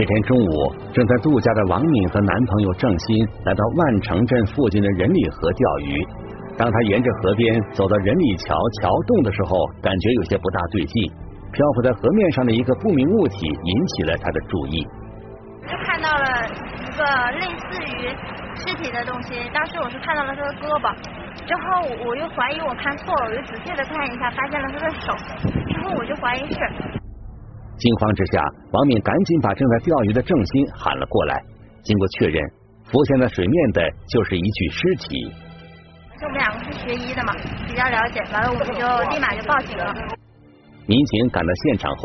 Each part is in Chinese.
这天中午，正在度假的王敏和男朋友郑鑫来到万城镇附近的仁里河钓鱼。当他沿着河边走到仁里桥桥洞的时候，感觉有些不大对劲。漂浮在河面上的一个不明物体引起了他的注意。就看到了一个类似于尸体的东西，当时我是看到了他的胳膊，之后我又怀疑我看错了，我就仔细的看一下，发现了他的手，之后我就怀疑是。惊慌之下，王敏赶紧把正在钓鱼的郑鑫喊了过来。经过确认，浮现在水面的就是一具尸体。我们两个是学医的嘛，比较了解，完了我们就立马就报警了。民警赶到现场后，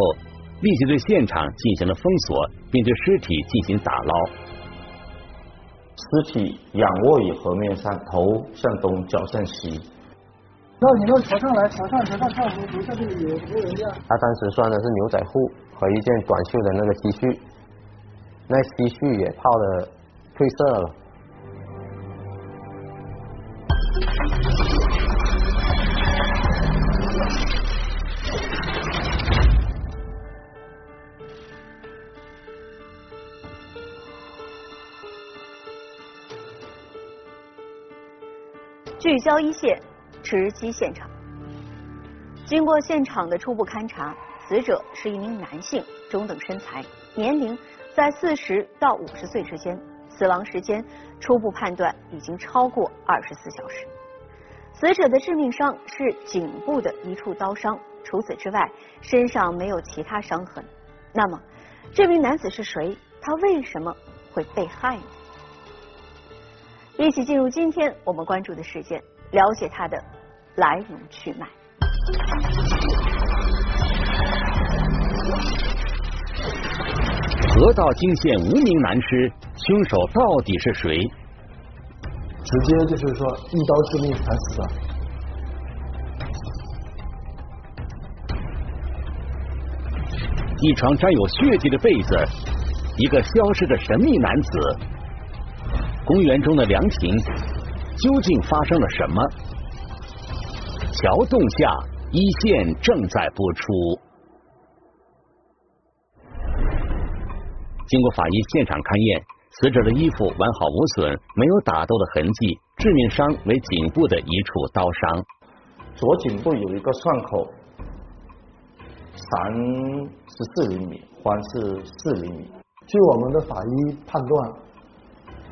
立即对现场进行了封锁，并对尸体进行打捞。尸体仰卧于河面上，头向东，脚向西。那你那朝上来，朝上朝上看，我们下这里有有人家。他当时穿的是牛仔裤和一件短袖的那个 T 恤，那 T 恤也泡的褪色了。聚焦一线。直击现场。经过现场的初步勘查，死者是一名男性，中等身材，年龄在四十到五十岁之间，死亡时间初步判断已经超过二十四小时。死者的致命伤是颈部的一处刀伤，除此之外，身上没有其他伤痕。那么，这名男子是谁？他为什么会被害呢？一起进入今天我们关注的事件，了解他的。来龙去脉。河道惊现无名男尸，凶手到底是谁？直接就是说一刀致命惨死的。一床沾有血迹的被子，一个消失的神秘男子，公园中的凉亭，究竟发生了什么？桥洞下一线正在播出。经过法医现场勘验，死者的衣服完好无损，没有打斗的痕迹，致命伤为颈部的一处刀伤。左颈部有一个创口，长十四厘米，宽是四厘米。据我们的法医判断，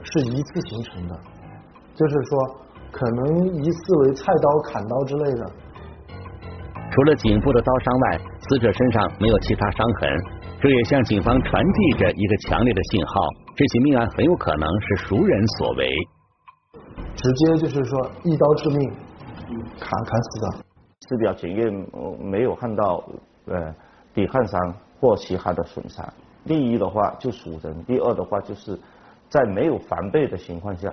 是一次形成的，就是说。可能疑似为菜刀、砍刀之类的。除了颈部的刀伤外，死者身上没有其他伤痕，这也向警方传递着一个强烈的信号：这起命案很有可能是熟人所为。直接就是说一刀致命，砍砍死的。尸表检验没有看到呃抵抗伤或其他的损伤。第一的话就熟人，第二的话就是在没有防备的情况下。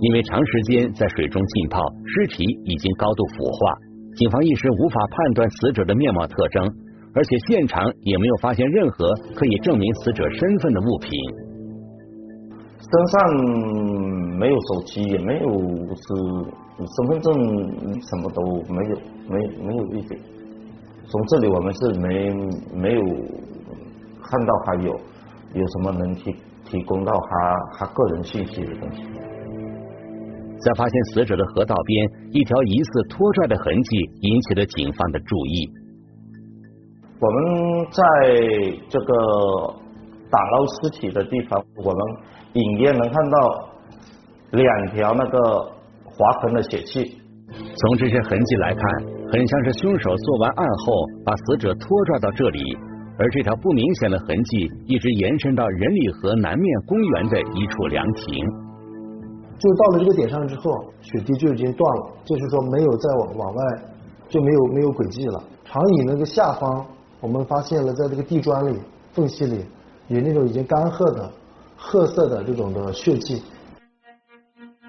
因为长时间在水中浸泡，尸体已经高度腐化，警方一时无法判断死者的面貌特征，而且现场也没有发现任何可以证明死者身份的物品。身上没有手机，也没有是身份证，什么都没有，没没有一点。从这里我们是没没有看到他有有什么能提提供到他他个人信息的东西。在发现死者的河道边，一条疑似拖拽的痕迹引起了警方的注意。我们在这个打捞尸体的地方，我们隐约能看到两条那个划痕的血迹。从这些痕迹来看，很像是凶手做完案后把死者拖拽到这里，而这条不明显的痕迹一直延伸到仁里河南面公园的一处凉亭。就到了这个点上之后，血滴就已经断了，就是说没有再往往外就没有没有轨迹了。长椅那个下方，我们发现了在这个地砖里缝隙里有那种已经干涸的褐色的这种的血迹。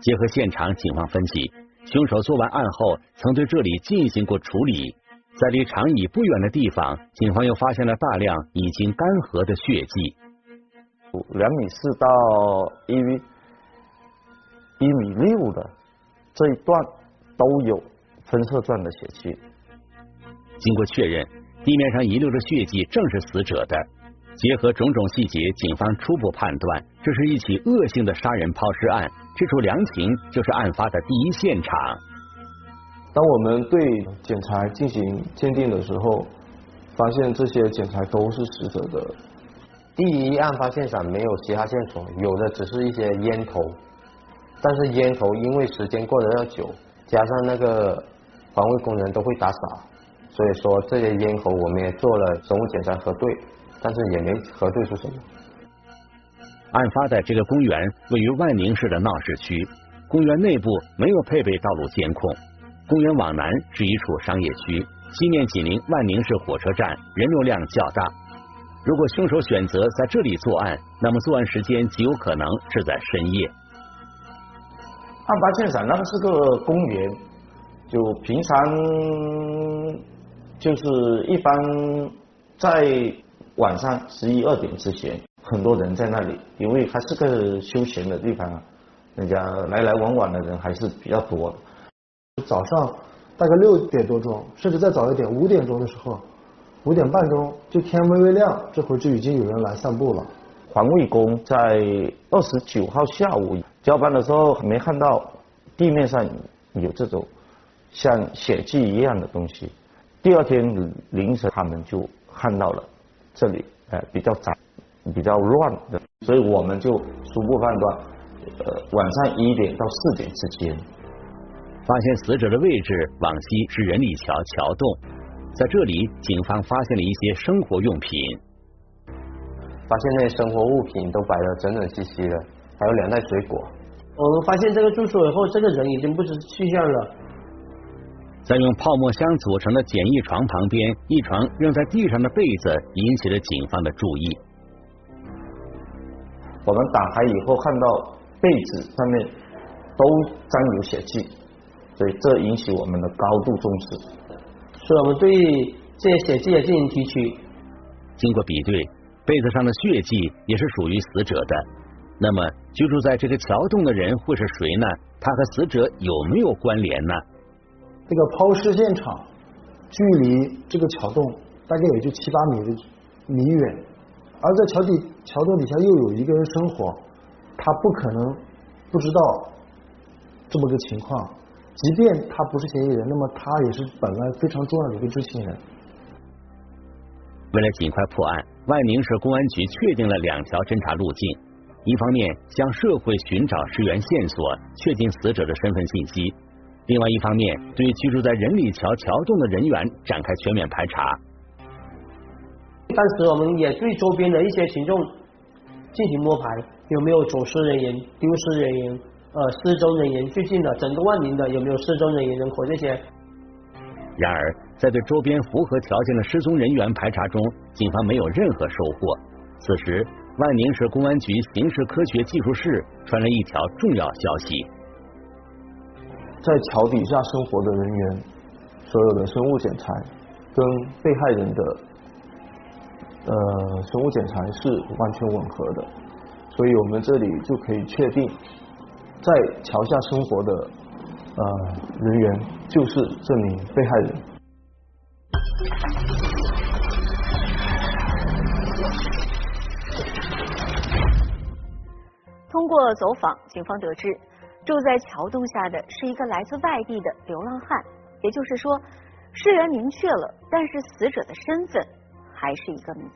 结合现场，警方分析，凶手做完案后曾对这里进行过处理。在离长椅不远的地方，警方又发现了大量已经干涸的血迹。两米四到一米。一米六的这一段都有分色状的血迹。经过确认，地面上遗留的血迹正是死者的。结合种种细节，警方初步判断这是一起恶性的杀人抛尸案。这处凉亭就是案发的第一现场。当我们对检材进行鉴定的时候，发现这些检材都是死者的。第一案发现场没有其他线索，有的只是一些烟头。但是烟头因为时间过得要久，加上那个环卫工人都会打扫，所以说这些烟头我们也做了生物检查核对，但是也没核对出什么。案发的这个公园位于万宁市的闹市区，公园内部没有配备道路监控，公园往南是一处商业区，西面紧邻万宁市火车站，人流量较大。如果凶手选择在这里作案，那么作案时间极有可能是在深夜。案发现场那个是个公园，就平常就是一般在晚上十一二点之前，很多人在那里，因为它是个休闲的地方啊，人家来来往往的人还是比较多的。早上大概六点多钟，甚至再早一点，五点钟的时候，五点半钟就天微微亮，这会儿就已经有人来散步了。环卫工在二十九号下午交班的时候，没看到地面上有这种像血迹一样的东西。第二天凌晨，他们就看到了这里，呃，比较杂、比较乱的，所以我们就初步判断，呃，晚上一点到四点之间，发现死者的位置往西是人力桥桥洞，在这里，警方发现了一些生活用品。发现那些生活物品都摆得整整齐齐的，还有两袋水果。我们发现这个住所以后，这个人已经不知去向了。在用泡沫箱组成的简易床旁边，一床扔在地上的被子引起了警方的注意。我们打开以后看到被子上面都沾有血迹，所以这引起我们的高度重视。所以我们对这些血迹也进行提取。经过比对。被子上的血迹也是属于死者的，那么居住在这个桥洞的人会是谁呢？他和死者有没有关联呢？这个抛尸现场距离这个桥洞大概也就七八米的米远，而在桥底桥洞底下又有一个人生活，他不可能不知道这么个情况。即便他不是嫌疑人，那么他也是本案非常重要的一个知情人。为了尽快破案。万宁市公安局确定了两条侦查路径：一方面向社会寻找尸源线索，确定死者的身份信息；另外一方面对居住在仁里桥桥洞的人员展开全面排查。当时我们也对周边的一些群众进行摸排，有没有走失人员、丢失人员、呃失踪人员，最近的整个万宁的有没有失踪人员人口这些。然而，在对周边符合条件的失踪人员排查中，警方没有任何收获。此时，万宁市公安局刑事科学技术室传来一条重要消息：在桥底下生活的人员，所有的生物检材跟被害人的呃生物检材是完全吻合的，所以我们这里就可以确定，在桥下生活的。呃，人员就是这名被害人。通过走访，警方得知，住在桥洞下的是一个来自外地的流浪汉，也就是说，尸源明确了，但是死者的身份还是一个谜。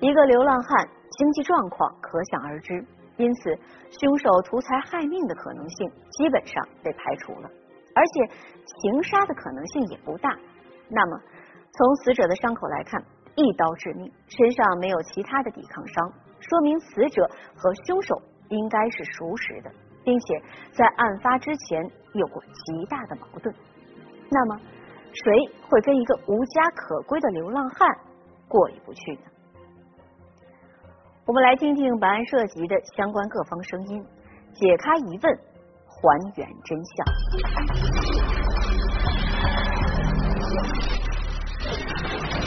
一个流浪汉，经济状况可想而知。因此，凶手图财害命的可能性基本上被排除了，而且情杀的可能性也不大。那么，从死者的伤口来看，一刀致命，身上没有其他的抵抗伤，说明死者和凶手应该是熟识的，并且在案发之前有过极大的矛盾。那么，谁会跟一个无家可归的流浪汉过意不去呢？我们来听听本案涉及的相关各方声音，解开疑问，还原真相。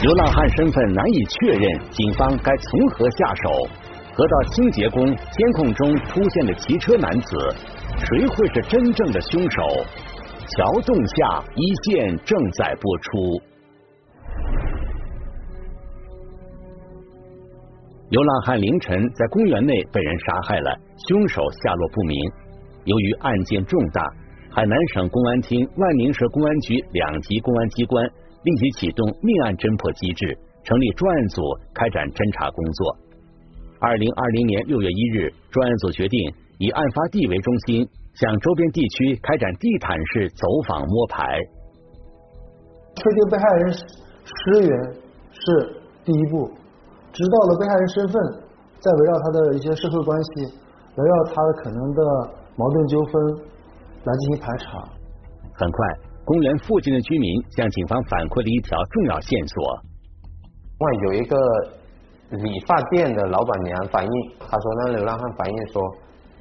流浪汉身份难以确认，警方该从何下手？河道清洁工监控中出现的骑车男子，谁会是真正的凶手？桥洞下一线正在播出。流浪汉凌晨在公园内被人杀害了，凶手下落不明。由于案件重大，海南省公安厅、万宁市公安局两级公安机关立即启动命案侦破机制，成立专案组开展侦查工作。二零二零年六月一日，专案组决定以案发地为中心，向周边地区开展地毯式走访摸排。确定被害人尸源是第一步。知道了被害人身份，再围绕他的一些社会关系，围绕他可能的矛盾纠纷来进行排查。很快，公园附近的居民向警方反馈了一条重要线索。外有一个理发店的老板娘反映，她说那流浪汉反映说，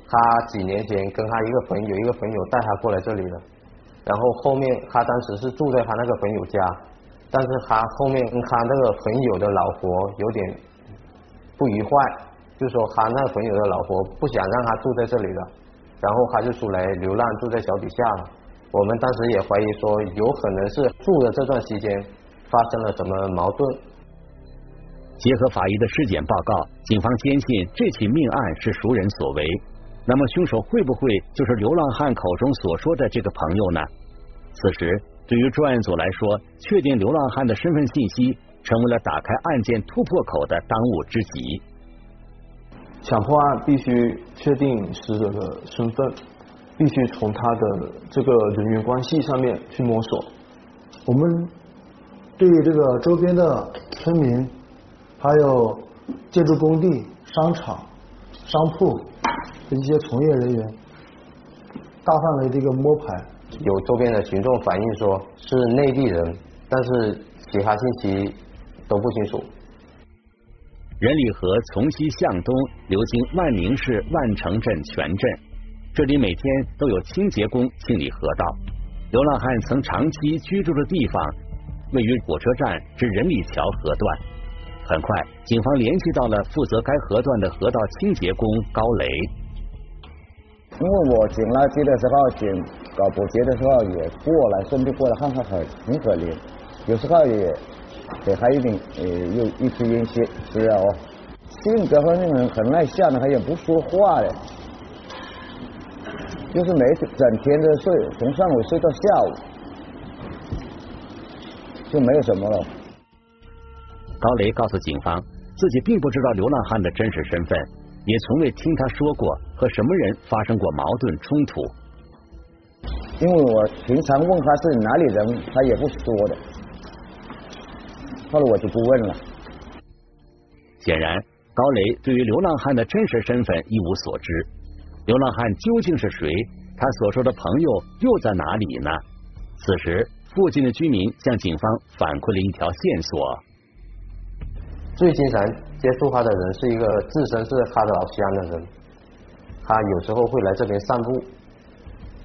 他几年前跟他一个朋友，一个朋友带他过来这里的，然后后面他当时是住在他那个朋友家。但是他后面跟他那个朋友的老婆有点不愉快，就说他那个朋友的老婆不想让他住在这里了，然后他就出来流浪，住在桥底下了。我们当时也怀疑说，有可能是住的这段期间发生了什么矛盾。结合法医的尸检报告，警方坚信这起命案是熟人所为。那么凶手会不会就是流浪汉口中所说的这个朋友呢？此时。对于专案组来说，确定流浪汉的身份信息成为了打开案件突破口的当务之急。抢破案必须确定死者的身份，必须从他的这个人员关系上面去摸索。我们对于这个周边的村民，还有建筑工地、商场、商铺的一些从业人员，大范围的一个摸排。有周边的群众反映说是内地人，但是其他信息都不清楚。人里河从西向东流经万宁市万城镇全镇，这里每天都有清洁工清理河道。流浪汉曾长期居住的地方位于火车站至人里桥河段。很快，警方联系到了负责该河段的河道清洁工高雷。因为我捡垃圾的时候，捡搞保洁的时候也过来，顺便过来看看，很很可怜。有时候也给他一点呃，又一支烟吸，知道哦。性格方面很很内向的，他也不说话的，就是每整天的睡，从上午睡到下午，就没有什么了。高雷告诉警方，自己并不知道流浪汉的真实身份。也从未听他说过和什么人发生过矛盾冲突，因为我平常问他是哪里人，他也不说的。后来我就不问了。显然，高雷对于流浪汉的真实身份一无所知。流浪汉究竟是谁？他所说的朋友又在哪里呢？此时，附近的居民向警方反馈了一条线索。最经常接触他的人是一个自称是他的老乡的人，他有时候会来这边散步，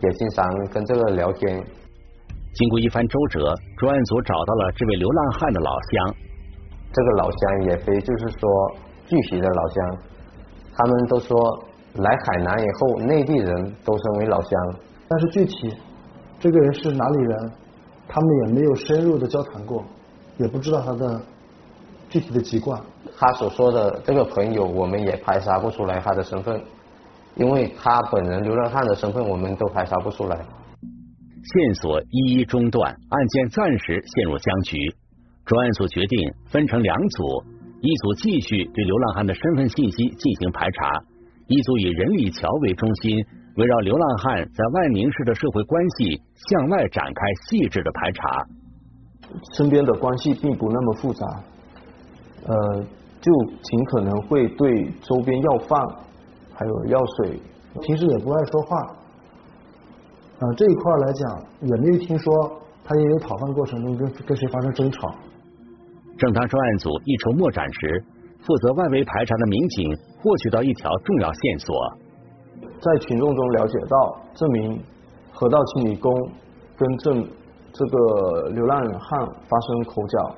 也经常跟这个聊天。经过一番周折，专案组找到了这位流浪汉的老乡。这个老乡也非就是说具体的老乡，他们都说来海南以后，内地人都称为老乡。但是具体这个人是哪里人，他们也没有深入的交谈过，也不知道他的。具体的籍贯，他所说的这个朋友，我们也排查不出来他的身份，因为他本人流浪汉的身份，我们都排查不出来。线索一一中断，案件暂时陷入僵局。专案组决定分成两组，一组继续对流浪汉的身份信息进行排查，一组以人里桥为中心，围绕流浪汉在万宁市的社会关系向外展开细致的排查。身边的关系并不那么复杂。呃，就尽可能会对周边要饭，还有要水，平时也不爱说话。啊，这一块来讲，也没有听说他因为讨饭过程中跟跟谁发生争吵。正当专案组一筹莫展时，负责外围排查的民警获取到一条重要线索，在群众中了解到，这名河道清理工跟这这个流浪汉发生口角。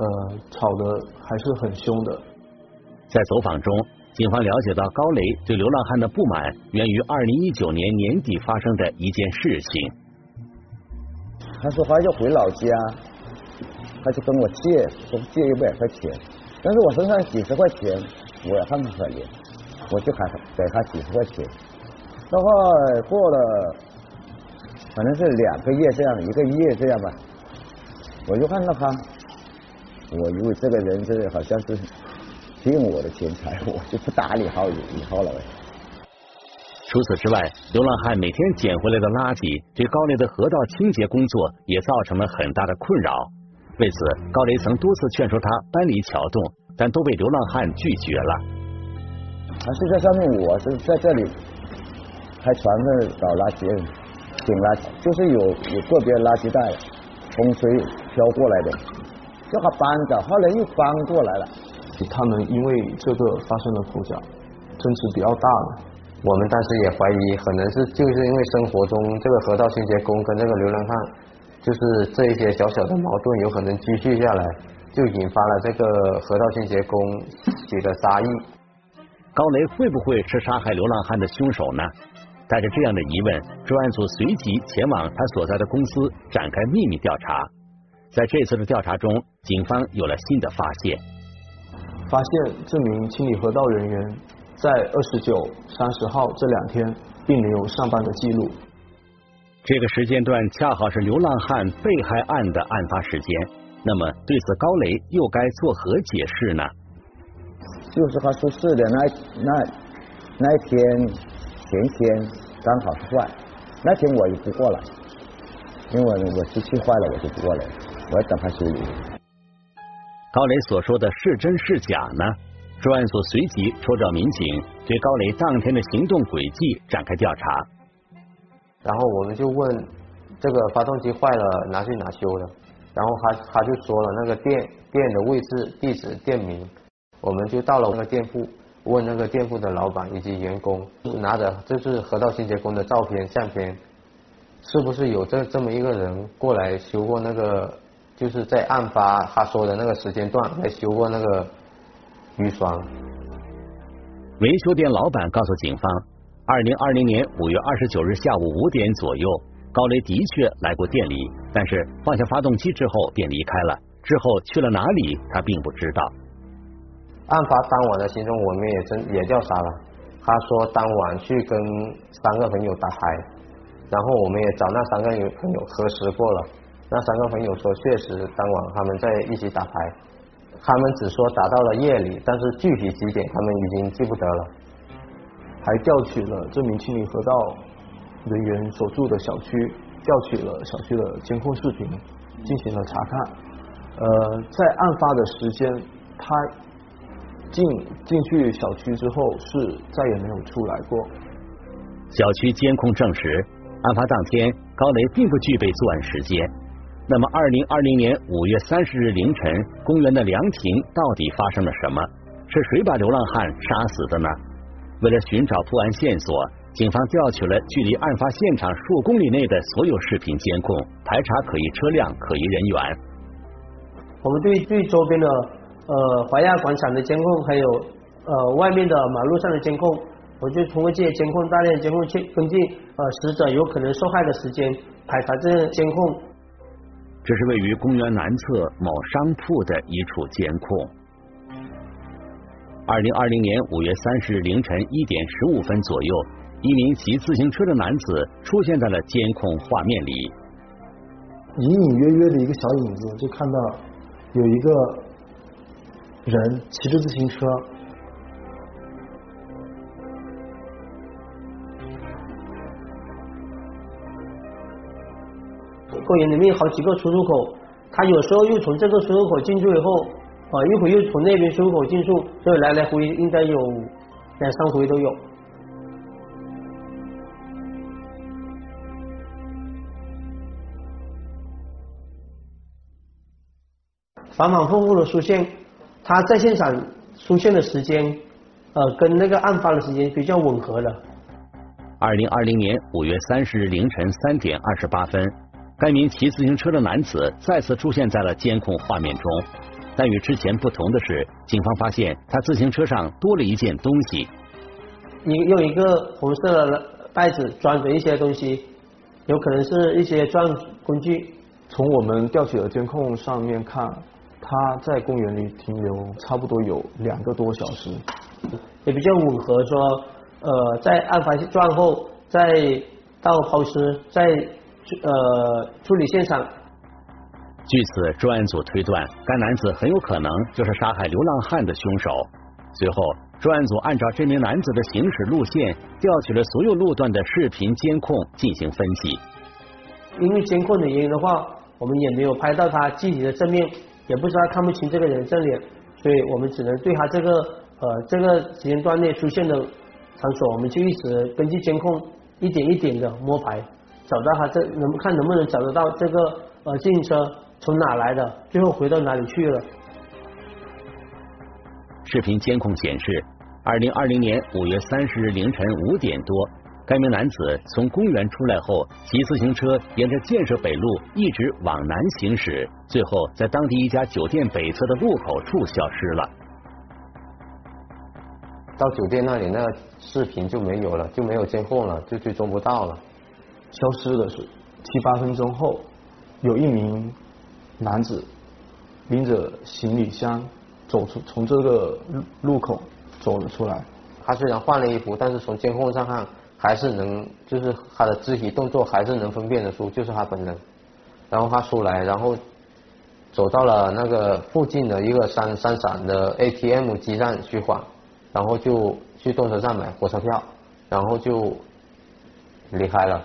呃，吵得还是很凶的。在走访中，警方了解到高雷对流浪汉的不满源于二零一九年年底发生的一件事情。他说他要回老家，他就跟我借，说借一百块钱，但是我身上几十块钱，我也很可怜，我就还给他几十块钱。然后过了，反正是两个月这样，一个月这样吧，我就看到他，我以为这个人是好像是骗我的钱财，我就不搭理好以后了。除此之外，流浪汉每天捡回来的垃圾，对高雷的河道清洁工作也造成了很大的困扰。为此，高雷曾多次劝说他搬离桥洞，但都被流浪汉拒绝了。还是在上面，我是在这里开船的找垃圾，捡垃圾，就是有有个别垃圾袋风吹飘过来的，叫他搬走，后来又搬过来了。他们因为这个发生了口角，争执比较大了。我们当时也怀疑，可能是就是因为生活中这个河道清洁工跟这个流浪汉，就是这一些小小的矛盾，有可能积蓄下来，就引发了这个河道清洁工起的杀意。高雷会不会是杀害流浪汉的凶手呢？带着这样的疑问，专案组随即前往他所在的公司展开秘密调查。在这次的调查中，警方有了新的发现。发现这名清理河道人员在二十九、三十号这两天并没有上班的记录。这个时间段恰好是流浪汉被害案的案发时间。那么对此，高雷又该作何解释呢？就是他出事的那那那一天前天刚好是坏，那天我也不过来，因为我机器坏了，我就不过来，我要等他修理。高雷所说的是真是假呢？专案组随即抽调民警，对高雷当天的行动轨迹展开调查。然后我们就问这个发动机坏了拿去哪修的，然后他他就说了那个店店的位置、地址、店名。我们就到了那个店铺，问那个店铺的老板以及员工，拿着这是河道清洁工的照片、相片，是不是有这这么一个人过来修过那个？就是在案发他说的那个时间段来修过那个雨刷。维修店老板告诉警方，二零二零年五月二十九日下午五点左右，高雷的确来过店里，但是放下发动机之后便离开了。之后去了哪里，他并不知道。案发当晚的行踪，我们也真也调查了。他说当晚去跟三个朋友打牌，然后我们也找那三个朋友核实过了。那三个朋友说，确实当晚他们在一起打牌，他们只说打到了夜里，但是具体几点他们已经记不得了。还调取了这名清理河道人员所住的小区，调取了小区的监控视频，进行了查看。呃，在案发的时间，他进进去小区之后是再也没有出来过。小区监控证实，案发当天高雷并不具备作案时间。那么，二零二零年五月三十日凌晨，公园的凉亭到底发生了什么？是谁把流浪汉杀死的呢？为了寻找破案线索，警方调取了距离案发现场数公里内的所有视频监控，排查可疑车辆、可疑人员。我们对对周边的呃华亚广场的监控，还有呃外面的马路上的监控，我就通过这些监控大量监控去根据呃死者有可能受害的时间排查这些监控。这是位于公园南侧某商铺的一处监控。二零二零年五月三十日凌晨一点十五分左右，一名骑自行车的男子出现在了监控画面里。隐隐约约的一个小影子，就看到有一个人骑着自行车。公园里面好几个出入口，他有时候又从这个出入口进去以后，啊，一会又从那边出入口进出，所以来来回应该有两三回都有。反反复复的出现，他在现场出现的时间，呃，跟那个案发的时间比较吻合的。二零二零年五月三十日凌晨三点二十八分。该名骑自行车的男子再次出现在了监控画面中，但与之前不同的是，警方发现他自行车上多了一件东西，你用一个红色的袋子装着一些东西，有可能是一些作案工具。从我们调取的监控上面看，他在公园里停留差不多有两个多小时，也比较吻合说，呃，在案发作案后，再到抛尸，再呃处理现场。据此，专案组推断，该男子很有可能就是杀害流浪汉的凶手。随后，专案组按照这名男子的行驶路线，调取了所有路段的视频监控进行分析。因为监控的原因的话，我们也没有拍到他具体的正面，也不知道看不清这个人正脸，所以我们只能对他这个呃这个时间段内出现的场所，我们就一直根据监控一点一点的摸排，找到他这能看能不能找得到这个呃自行车。从哪来的？最后回到哪里去了？视频监控显示，二零二零年五月三十日凌晨五点多，该名男子从公园出来后，骑自行车沿着建设北路一直往南行驶，最后在当地一家酒店北侧的路口处消失了。到酒店那里，那视频就没有了，就没有监控了，就追踪不到了。消失的是七八分钟后，有一名。男子拎着行李箱走出，从这个路路口走了出来。他虽然换了衣服，但是从监控上看，还是能，就是他的肢体动作还是能分辨得出，就是他本人。然后他出来，然后走到了那个附近的一个三三闪的 ATM 机站去换，然后就去动车站买火车票，然后就离开了。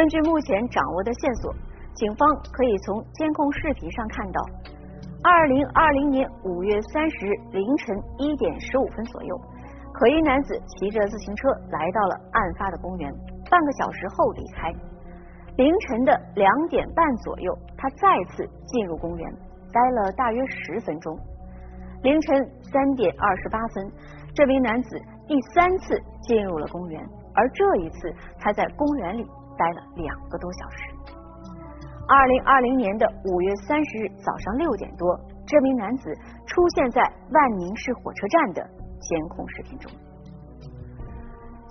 根据目前掌握的线索，警方可以从监控视频上看到，二零二零年五月三十日凌晨一点十五分左右，可疑男子骑着自行车来到了案发的公园，半个小时后离开。凌晨的两点半左右，他再次进入公园，待了大约十分钟。凌晨三点二十八分，这名男子第三次进入了公园，而这一次他在公园里。待了两个多小时。二零二零年的五月三十日早上六点多，这名男子出现在万宁市火车站的监控视频中。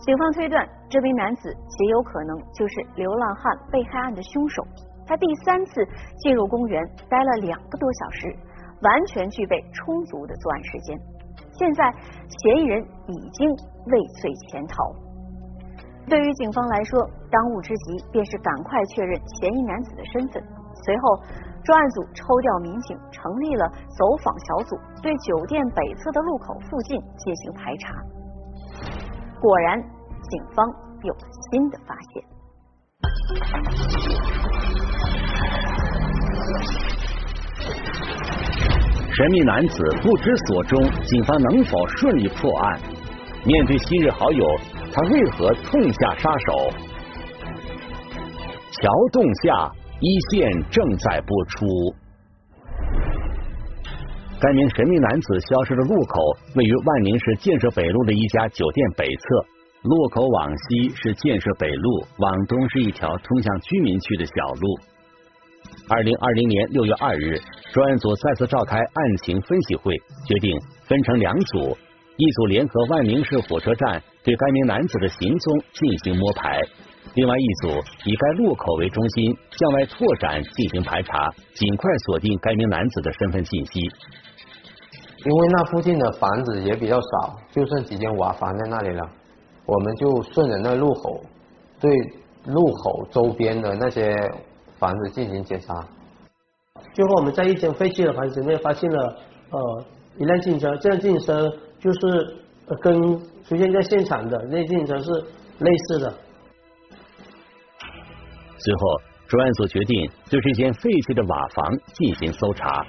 警方推断，这名男子极有可能就是流浪汉被害案的凶手。他第三次进入公园，待了两个多小时，完全具备充足的作案时间。现在，嫌疑人已经畏罪潜逃。对于警方来说，当务之急便是赶快确认嫌疑男子的身份。随后，专案组抽调民警，成立了走访小组，对酒店北侧的路口附近进行排查。果然，警方有了新的发现。神秘男子不知所终，警方能否顺利破案？面对昔日好友。他为何痛下杀手？桥洞下一线正在播出。该名神秘男子消失的路口位于万宁市建设北路的一家酒店北侧。路口往西是建设北路，往东是一条通向居民区的小路。二零二零年六月二日，专案组再次召开案情分析会，决定分成两组。一组联合万宁市火车站对该名男子的行踪进行摸排，另外一组以该路口为中心向外拓展进行排查，尽快锁定该名男子的身份信息。因为那附近的房子也比较少，就剩几间瓦房在那里了，我们就顺着那路口对路口周边的那些房子进行检查。最后我们在一间废弃的房子里面发现了呃一辆自行车，这辆自行车。就是跟出现在现场的那自行车是类似的。随后，专案组决定对这间废弃的瓦房进行搜查。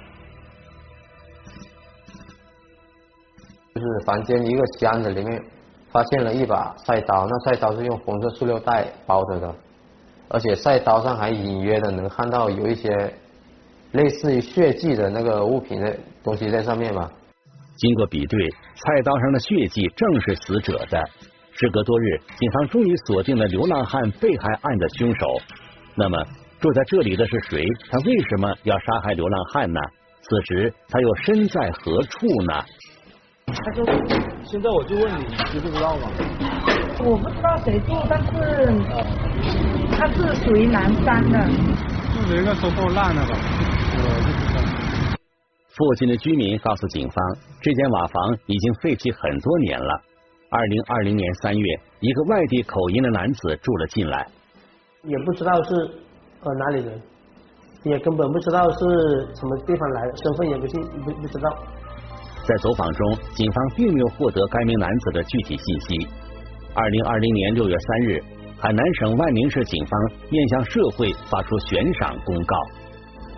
就是房间一个箱子里面发现了一把菜刀，那菜刀是用红色塑料袋包着的，而且菜刀上还隐约的能看到有一些类似于血迹的那个物品的东西在上面嘛。经过比对，菜刀上的血迹正是死者的。时隔多日，警方终于锁定了流浪汉被害案的凶手。那么，住在这里的是谁？他为什么要杀害流浪汉呢？此时他又身在何处呢？现在我就问你，你知不知道吗？我不知道谁住，但是他是属于南山的。是人家说够烂了吧？我就不知道。附近的居民告诉警方，这间瓦房已经废弃很多年了。二零二零年三月，一个外地口音的男子住了进来，也不知道是呃哪里人，也根本不知道是什么地方来的，身份也不信不不知道。在走访中，警方并没有获得该名男子的具体信息。二零二零年六月三日，海南省万宁市警方面向社会发出悬赏公告。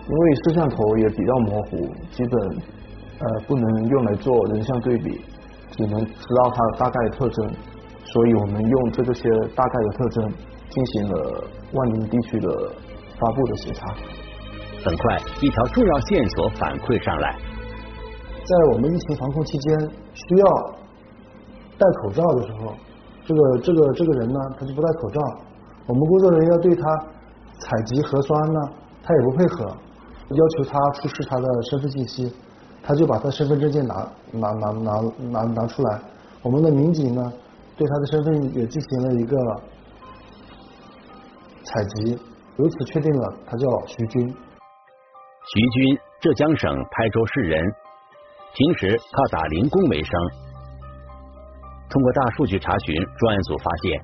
因为摄像头也比较模糊，基本呃不能用来做人像对比，只能知道它大概的特征，所以我们用这个些大概的特征进行了万宁地区的发布的协查。很快，一条重要线索反馈上来。在我们疫情防控期间需要戴口罩的时候，这个这个这个人呢，他就不戴口罩，我们工作人员要对他采集核酸呢，他也不配合，要求他出示他的身份信息，他就把他身份证件拿拿拿拿拿拿出来，我们的民警呢，对他的身份也进行了一个采集，由此确定了他叫徐军。徐军，浙江省台州市人。平时靠打零工为生。通过大数据查询，专案组发现，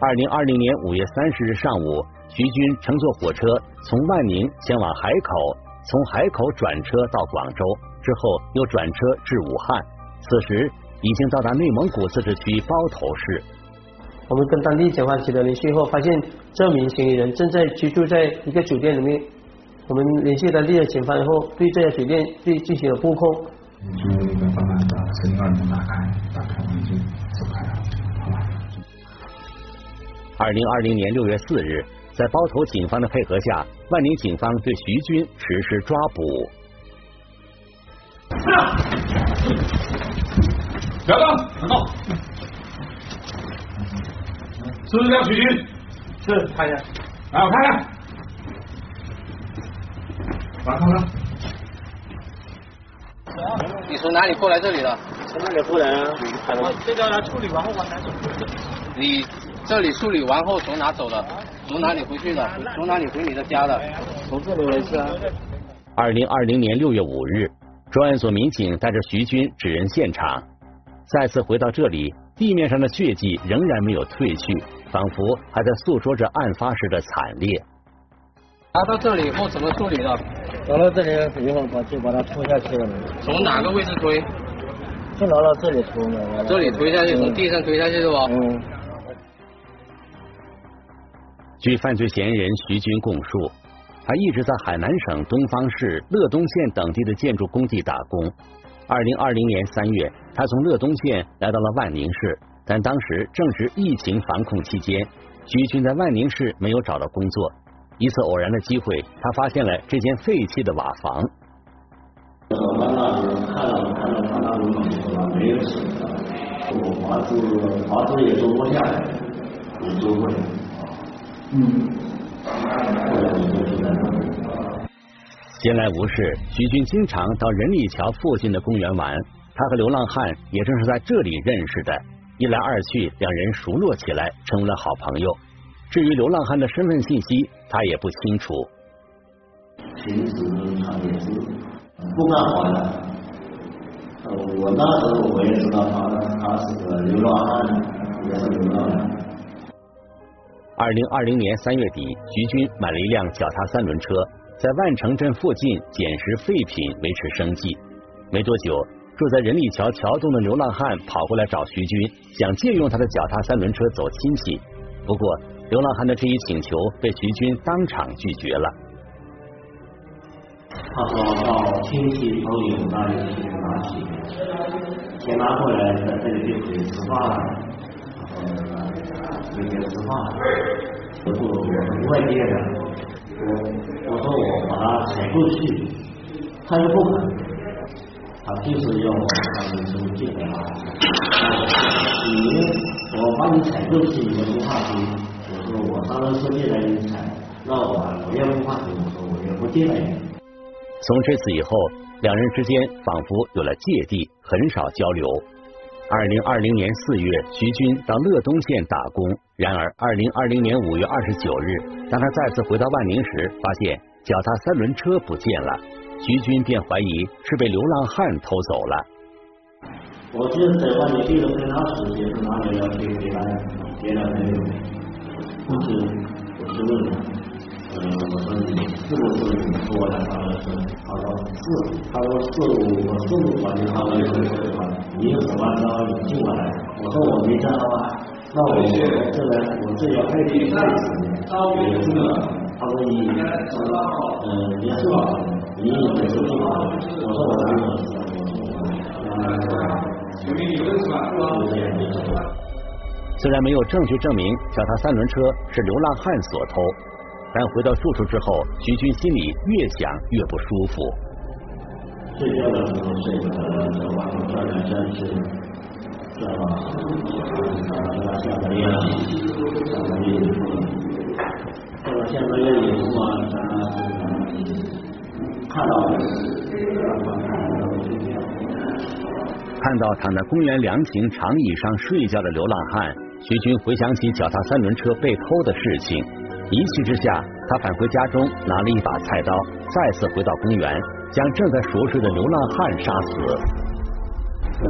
二零二零年五月三十日上午，徐军乘坐火车从万宁前往海口，从海口转车到广州，之后又转车至武汉。此时已经到达内蒙古自治区包头市。我们跟当地警方取得联系后，发现这名嫌疑人正在居住在一个酒店里面。我们联系当地的警方以后，对这家酒店对进行了布控。就一个慢慢的声音门打开，打开门就走开了，好吧。二零二零年六月四日，在包头警方的配合下，万宁警方对徐军实施抓捕。不要动，很好。是不是叫徐军？是，看一下。来，我看看。来，看看。你从哪里过来这里的？从哪里过来啊？我这个处理完后往哪走？你这里处理完后从哪走的？从哪里回去的？从哪里回你的家的？从这里回去啊。二零二零年六月五日，专案组民警带着徐军指认现场，再次回到这里，地面上的血迹仍然没有褪去，仿佛还在诉说着案发时的惨烈。拿到这里以后怎么处理的？拿到这里以后把就把它拖下去了。从哪个位置推？就拿到这里推的。这里推下去，从地上推下去是吧？嗯。据犯罪嫌疑人徐军供述，他一直在海南省东方市乐东县等地的建筑工地打工。二零二零年三月，他从乐东县来到了万宁市，但当时正值疫情防控期间，徐军在万宁市没有找到工作。一次偶然的机会，他发现了这间废弃的瓦房。我到看了看了他那个房子，没有什么，我房子房子也租不下来，也租不了。闲来无事，徐军经常到仁里桥附近的公园玩。他和流浪汉也正是在这里认识的，一来二去，两人熟络起来，成为了好朋友。至于流浪汉的身份信息，他也不清楚。平时他也是不干活的，我那时候我也知道他他是个流浪汉，也是流浪汉。二零二零年三月底，徐军买了一辆脚踏三轮车，在万城镇附近捡拾废品维持生计。没多久，住在人力桥桥洞的流浪汉跑过来找徐军，想借用他的脚踏三轮车走亲戚，不过。流浪汉的这一请求被徐军当场拒绝了。他说到亲戚朋友那里去拿钱，钱拿过来在这里就可以吃饭了，每天吃饭。我说我是外地的，我我说我把他采购去，他又不肯，他就是要我把他们借给他。你我帮你采购去，你不怕赔？我上了车进来你踩，那我我也不怕你，我说我也不进来。从这次以后，两人之间仿佛有了芥蒂，很少交流。二零二零年四月，徐军到乐东县打工。然而，二零二零年五月二十九日，当他再次回到万宁时，发现脚踏三轮车不见了。徐军便怀疑是被流浪汉偷走了。我记得在万宁第一个跟他时间是哪里要去给他接了没有？我是我是问。呃，我说你是不是你说的？他说是，他说是，他说是我是我管的，他说是吧？你有什么招你进来。我说我没招啊，那我这边我这要配配子，也是的。他说你呃你是吧？你有没有进来？我说我没有，我说我没有。虽然没有证据证明脚踏三轮车是流浪汉所偷。但回到住处之后，徐军心里越想越不舒服。睡觉的时候睡着了，在外面转来转去，转到转到下个月，下个月以后，到了下个月以后啊，看到看到躺在公园凉亭长椅上睡觉的流浪汉，徐军回想起脚踏三轮车被偷的事情。一气之下，他返回家中，拿了一把菜刀，再次回到公园，将正在熟睡的流浪汉杀死。呃，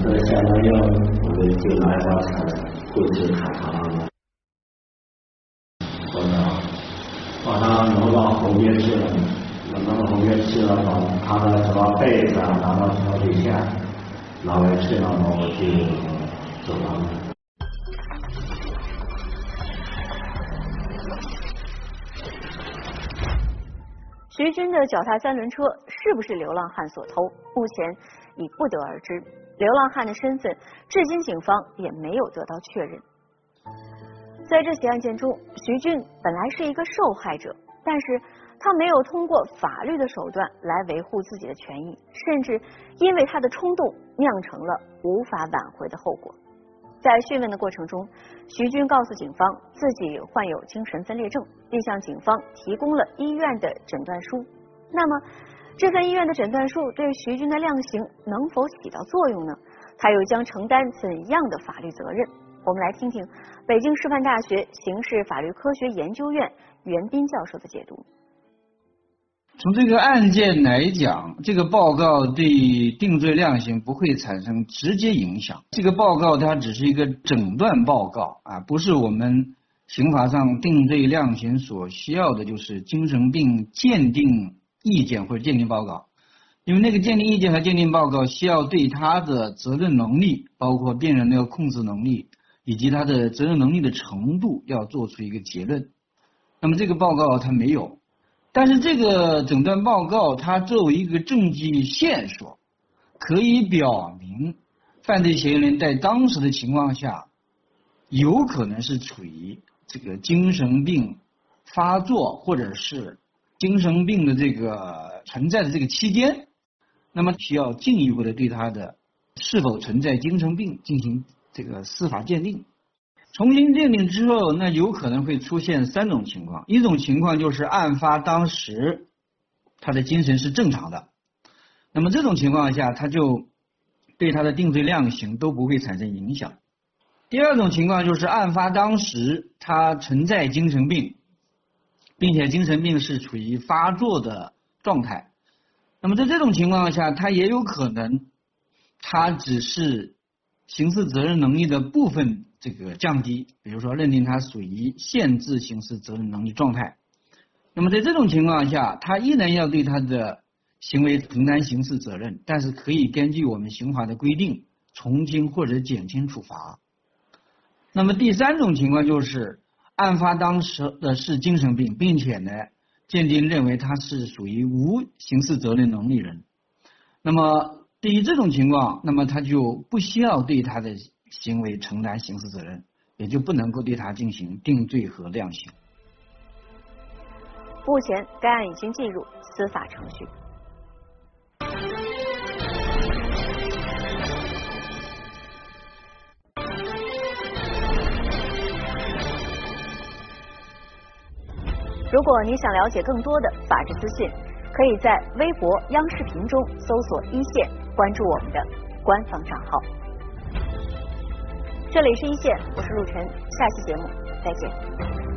这下个月我们就拿一把菜过去砍他，把他挪到后面去了，挪到后面去了，把他的什么被子啊拿到床底下，拿回去了，我就走了。徐军的脚踏三轮车是不是流浪汉所偷？目前已不得而知。流浪汉的身份，至今警方也没有得到确认。在这起案件中，徐军本来是一个受害者，但是他没有通过法律的手段来维护自己的权益，甚至因为他的冲动酿成了无法挽回的后果。在讯问的过程中，徐军告诉警方自己患有精神分裂症，并向警方提供了医院的诊断书。那么，这份医院的诊断书对徐军的量刑能否起到作用呢？他又将承担怎样的法律责任？我们来听听北京师范大学刑事法律科学研究院袁斌教授的解读。从这个案件来讲，这个报告对定罪量刑不会产生直接影响。这个报告它只是一个诊断报告啊，不是我们刑法上定罪量刑所需要的，就是精神病鉴定意见或者鉴定报告。因为那个鉴定意见和鉴定报告需要对他的责任能力，包括病人的控制能力以及他的责任能力的程度，要做出一个结论。那么这个报告它没有。但是这个诊断报告，它作为一个证据线索，可以表明犯罪嫌疑人在当时的情况下，有可能是处于这个精神病发作或者是精神病的这个存在的这个期间，那么需要进一步的对他的是否存在精神病进行这个司法鉴定。重新鉴定之后，那有可能会出现三种情况。一种情况就是案发当时他的精神是正常的，那么这种情况下，他就对他的定罪量刑都不会产生影响。第二种情况就是案发当时他存在精神病，并且精神病是处于发作的状态，那么在这种情况下，他也有可能他只是刑事责任能力的部分。这个降低，比如说认定他属于限制刑事责任能力状态，那么在这种情况下，他依然要对他的行为承担刑事责任，但是可以根据我们刑法的规定从轻或者减轻处罚。那么第三种情况就是案发当时的是精神病，并且呢鉴定认为他是属于无刑事责任能力人，那么对于这种情况，那么他就不需要对他的。行为承担刑事责任，也就不能够对他进行定罪和量刑。目前，该案已经进入司法程序。如果你想了解更多的法治资讯，可以在微博、央视频中搜索“一线”，关注我们的官方账号。这里是一线，我是陆晨，下期节目再见。